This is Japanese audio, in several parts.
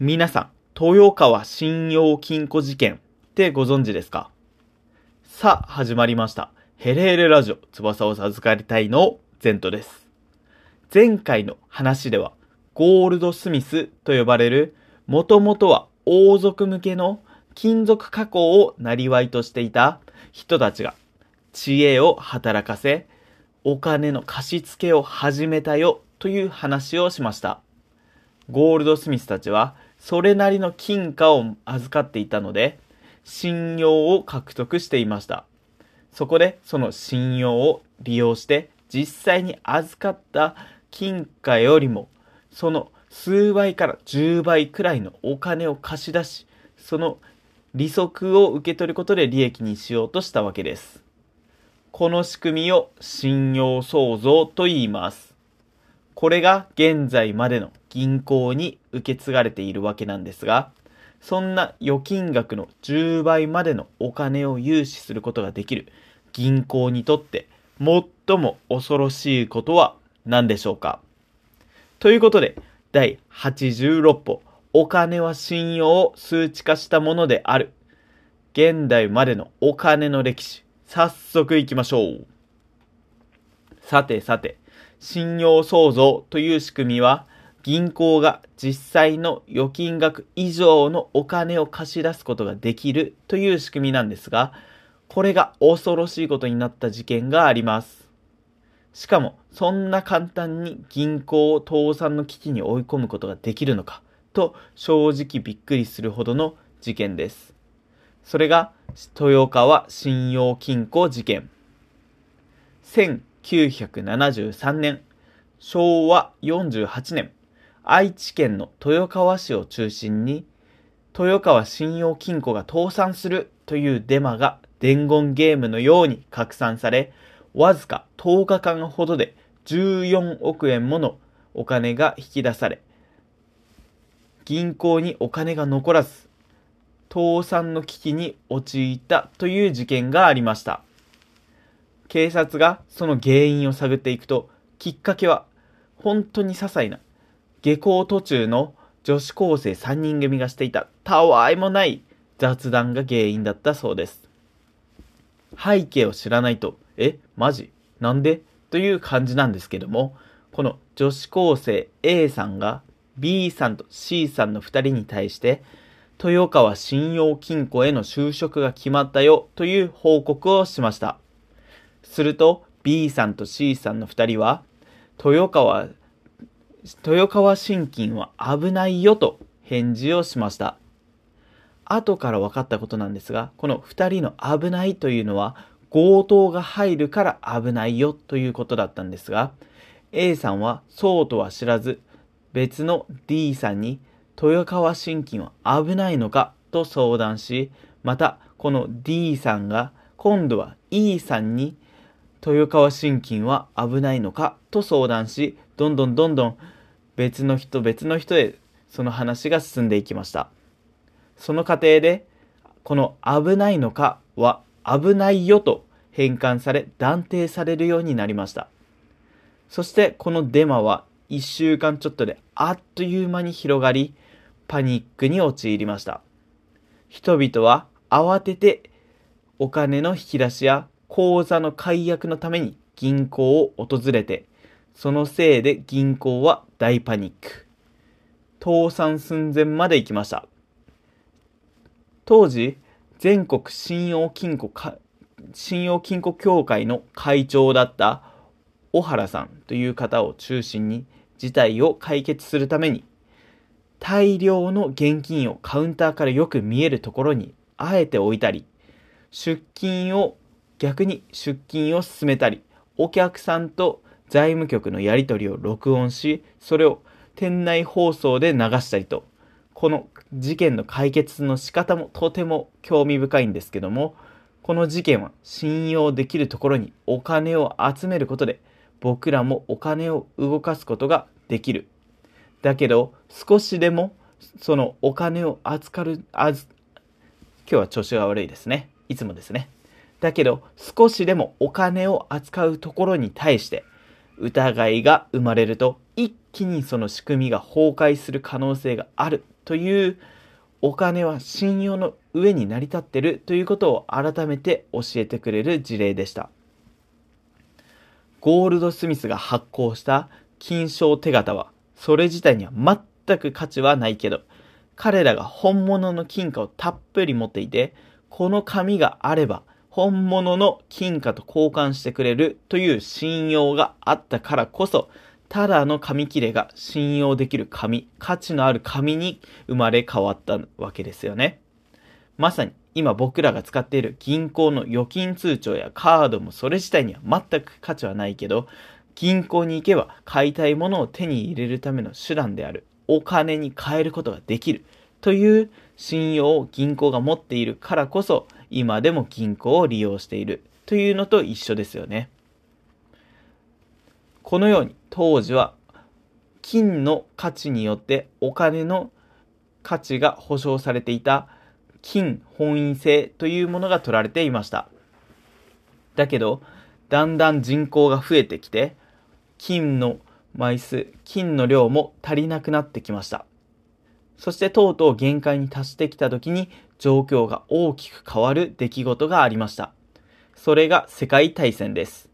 皆さん、豊川信用金庫事件ってご存知ですか？さあ、始まりました。ヘレヘレラジオ、翼を授かりたいのゼントです。前回の話では、ゴールドスミスと呼ばれる、もともとは王族向けの金属加工を生りとしていた人たちが、知恵を働かせ、お金の貸し付けを始めたよという話をしました。ゴールドスミスたちは、それなりの金貨を預かっていたので、信用を獲得していました。そこで、その信用を利用して、実際に預かった金貨よりも、その数倍から10倍くらいのお金を貸し出し、その利息を受け取ることで利益にしようとしたわけです。この仕組みを信用創造と言います。これが現在までの銀行に受け継がれているわけなんですが、そんな預金額の10倍までのお金を融資することができる銀行にとって最も恐ろしいことは何でしょうか？ということで、第86歩、お金は信用を数値化したものである。現代までのお金の歴史、早速行きましょう。さてさて、信用創造という仕組みは、銀行が実際の預金額以上のお金を貸し出すことができるという仕組みなんですが、これが恐ろしいことになった事件があります。しかも、そんな簡単に銀行を倒産の危機に追い込むことができるのか、と正直びっくりするほどの事件です。それが、豊川信用金庫事件。1973年、昭和48年、愛知県の豊川市を中心に、豊川信用金庫が倒産するというデマが伝言ゲームのように拡散され、わずか10日間ほどで14億円ものお金が引き出され、銀行にお金が残らず、倒産の危機に陥ったという事件がありました。警察がその原因を探っていくと、きっかけは本当に些細な下校途中の女子高生3人組がしていたたわいもない雑談が原因だったそうです。背景を知らないと、え、マジ？なんで？という感じなんですけども、この女子高生 A さんが B さんと C さんの2人に対して、豊川信用金庫への就職が決まったよという報告をしました。すると B さんと C さんの2人は、豊川、豊川信金は危ないよと返事をしました。後から分かったことなんですが、この2人の危ないというのは強盗が入るから危ないよということだったんですが、A さんはそうとは知らず、別の D さんに豊川信金は危ないのかと相談し、またこの D さんが今度は E さんに豊川信金は危ないのかと相談し、どんどんどんどん別の人別の人へその話が進んでいきました。その過程で、この危ないのかは危ないよと変換され断定されるようになりました。そしてこのデマは1週間ちょっとであっという間に広がり、パニックに陥りました。人々は慌ててお金の引き出しや口座の解約のために銀行を訪れて、そのせいで銀行は大パニック。倒産寸前まで行きました。当時、全国信用金庫か、信用金庫協会の会長だった小原さんという方を中心に事態を解決するために、大量の現金をカウンターからよく見えるところにあえて置いたり、出金を逆に出金を進めたり、お客さんと財務局のやり取りを録音し、それを店内放送で流したりと、この事件の解決の仕方もとても興味深いんですけども、この事件は信用できるところにお金を集めることで、僕らもお金を動かすことができる。だけど、少しでもそのお金を扱う、あず、今日は調子が悪いですね。いつもですね。だけど、少しでもお金を扱うところに対して、疑いが生まれると、一気にその仕組みが崩壊する可能性があるというお金は信用の上に成り立ってるということを改めて教えてくれる事例でした。ゴールドスミスが発行した金賞手形は、それ自体には全く価値はないけど、彼らが本物の金貨をたっぷり持っていて、この紙があれば、本物の金貨と交換してくれるという信用があったからこそ、ただの紙切れが信用できる紙、価値のある紙に生まれ変わったわけですよね。まさに今僕らが使っている銀行の預金通帳やカードもそれ自体には全く価値はないけど、銀行に行けば買いたいものを手に入れるための手段であるお金に変えることができるという信用を銀行が持っているからこそ今でも銀行を利用しているというのと一緒ですよね。このように当時は金の価値によってお金の価値が保証されていた金本位制というものが取られていました。だけど、だんだん人口が増えてきて、金の枚数、金の量も足りなくなってきました。そしてとうとう限界に達してきた時に状況が大きく変わる出来事がありました。それが世界大戦です。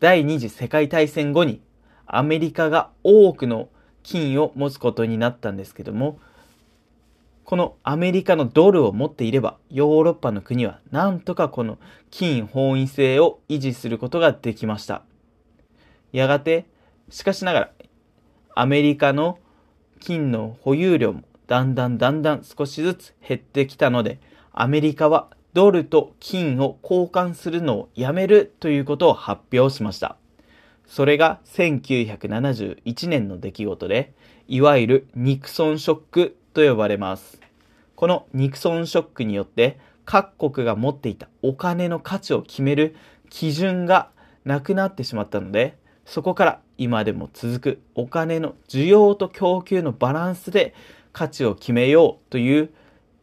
第二次世界大戦後にアメリカが多くの金を持つことになったんですけども、このアメリカのドルを持っていれば、ヨーロッパの国はなんとかこの金本位制を維持することができました。やがて、しかしながら、アメリカの金の保有量もだんだんだんだん少しずつ減ってきたので、アメリカはドルと金を交換するのをやめるということを発表しました。それが1971年の出来事で、いわゆるニクソンショックと呼ばれます。このニクソンショックによって各国が持っていたお金の価値を決める基準がなくなってしまったので、そこから今でも続くお金の需要と供給のバランスで価値を決めようという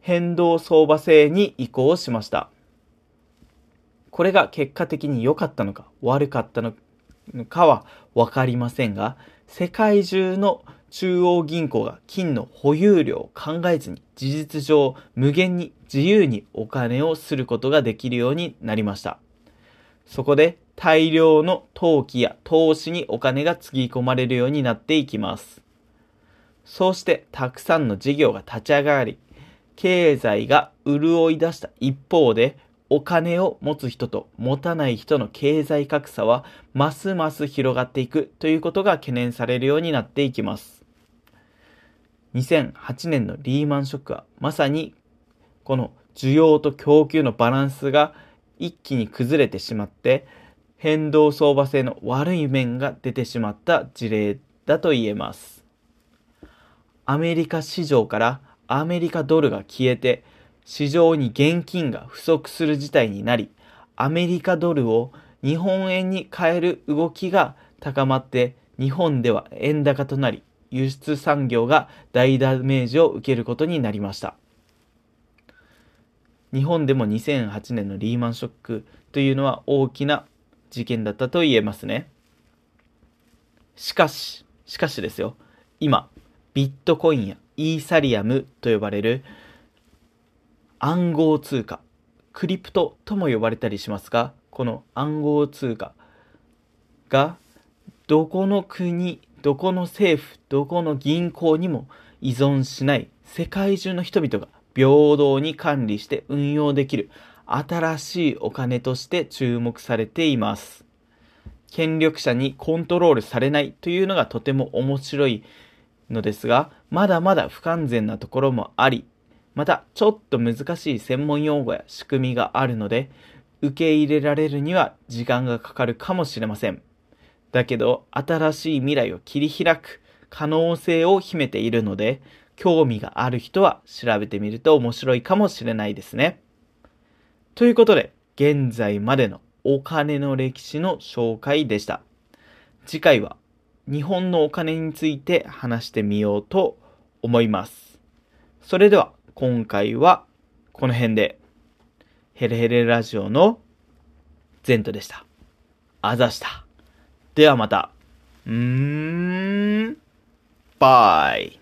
変動相場制に移行しました。これが結果的に良かったのか悪かったのかはわかりませんが、世界中の中央銀行が金の保有量を考えずに事実上無限に自由にお金をすることができるようになりました。そこで大量の投機や投資にお金がつぎ込まれるようになっていきます。そうしてたくさんの事業が立ち上がり、経済が潤い出した一方でお金を持つ人と持たない人の経済格差はますます広がっていくということが懸念されるようになっていきます。2008年のリーマンショックはまさにこの需要と供給のバランスが一気に崩れてしまって変動相場性の悪い面が出てしまった事例だと言えます。アメリカ市場からアメリカドルが消えて市場に現金が不足する事態になり、アメリカドルを日本円に変える動きが高まって、日本では円高となり、輸出産業が大ダメージを受けることになりました。日本でも2008年のリーマンショックというのは大きな事件だったと言えますね。しかし、しかしですよ、今、ビットコインやイーサリアムと呼ばれる暗号通貨、クリプトとも呼ばれたりしますが、この暗号通貨がどこの国、どこの政府、どこの銀行にも依存しない世界中の人々が平等に管理して運用できる新しいお金として注目されています。権力者にコントロールされないというのがとても面白いのですが、まだまだ不完全なところもあり、また、ちょっと難しい専門用語や仕組みがあるので、受け入れられるには時間がかかるかもしれません。だけど、新しい未来を切り開く可能性を秘めているので、興味がある人は調べてみると面白いかもしれないですね。ということで、現在までのお金の歴史の紹介でした。次回は日本のお金について話してみようと思います。それでは今回はこの辺で、ヘレヘレラジオのゼントでした。あざした。ではまた。うーん、バイ。